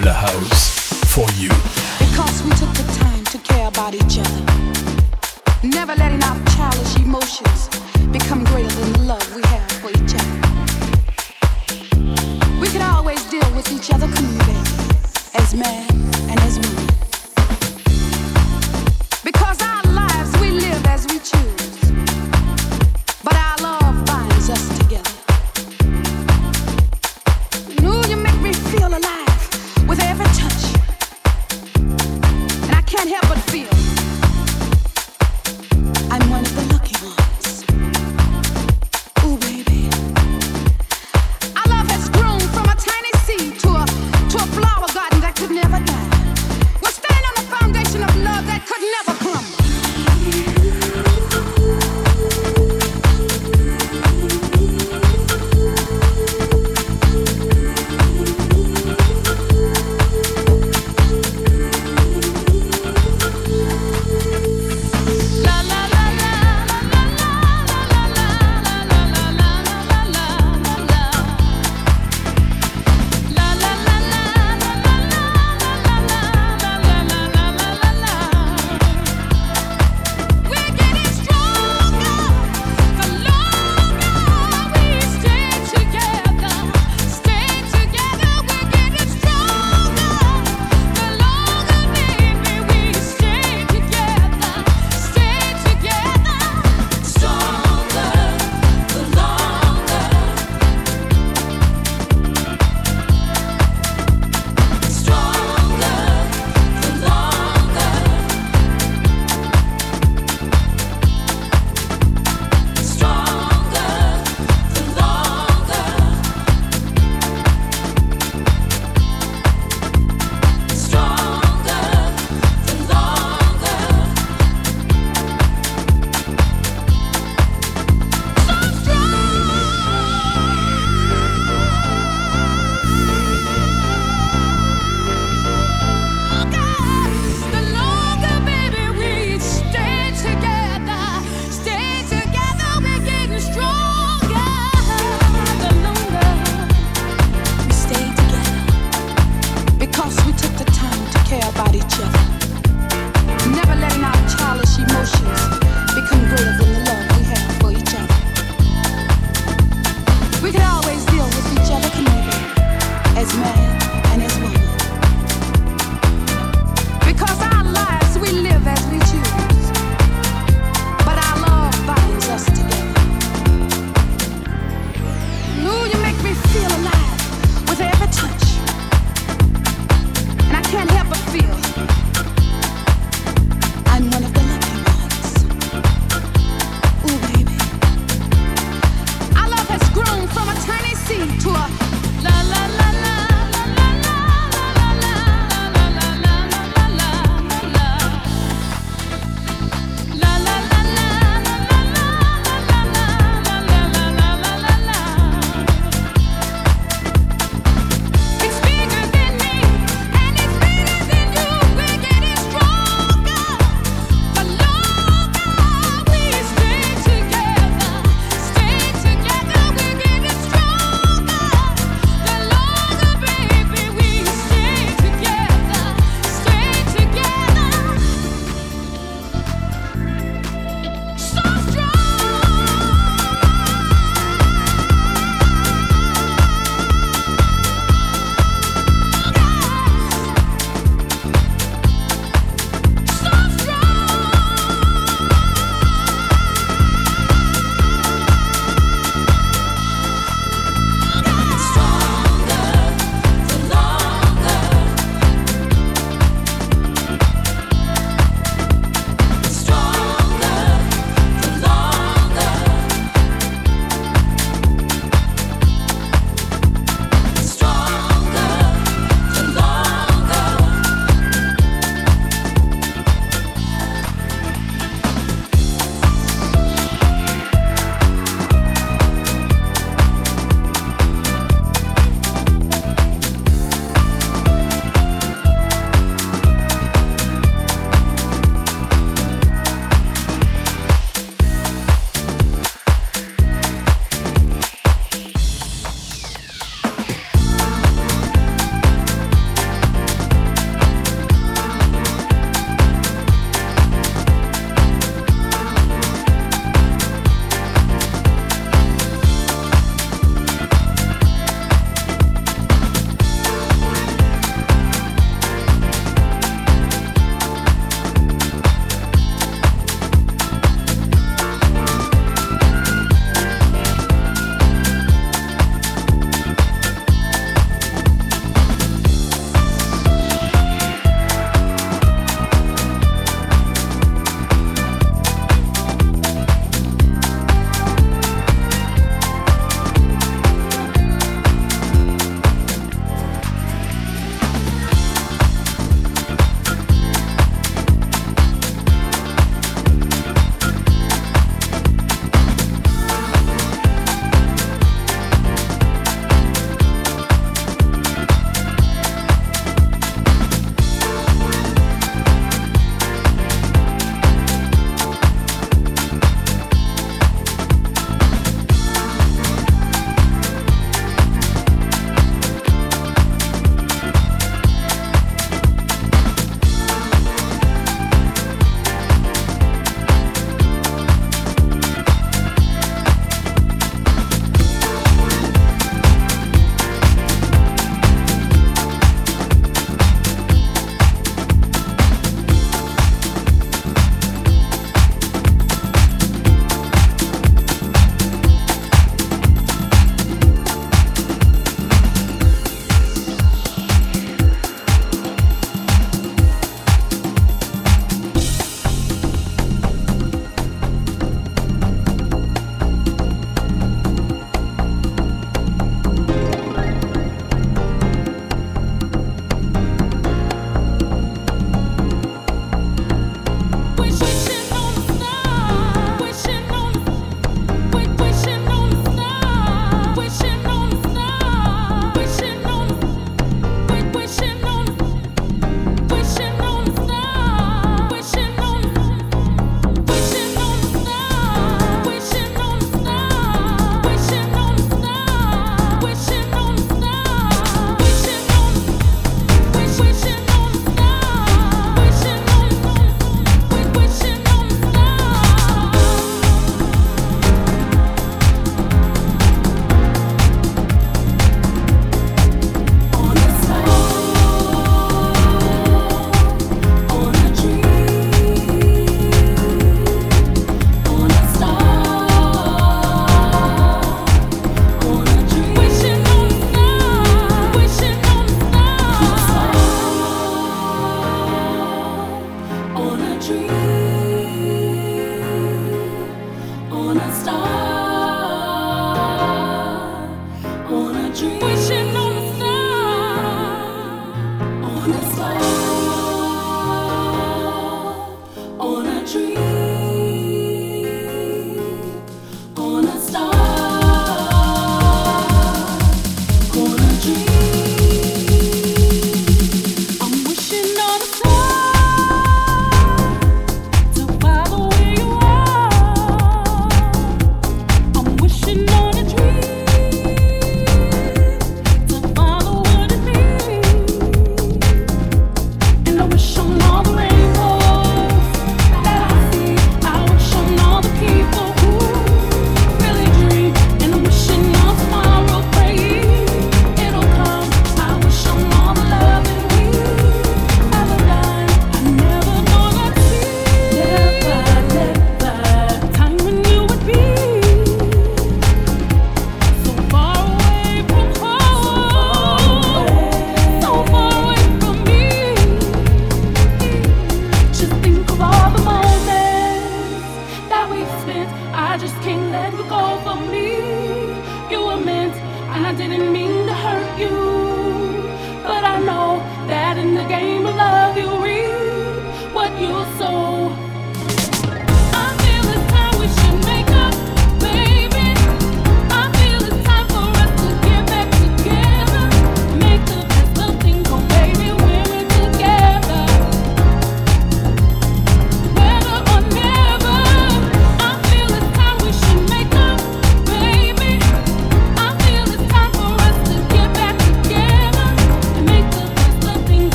de la house for you. Because we took the time to care about each other. Never letting our childish emotions become greater than the love we have for each other. We could always deal with each other coolly, as men and as women.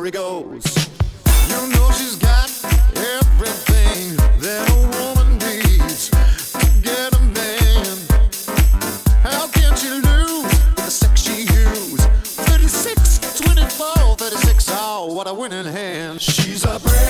story goes. You know she's got everything that a woman needs to get a man. How can she lose with the sex she used? 36, 24, 36, oh, what a winning hand. She's a brave.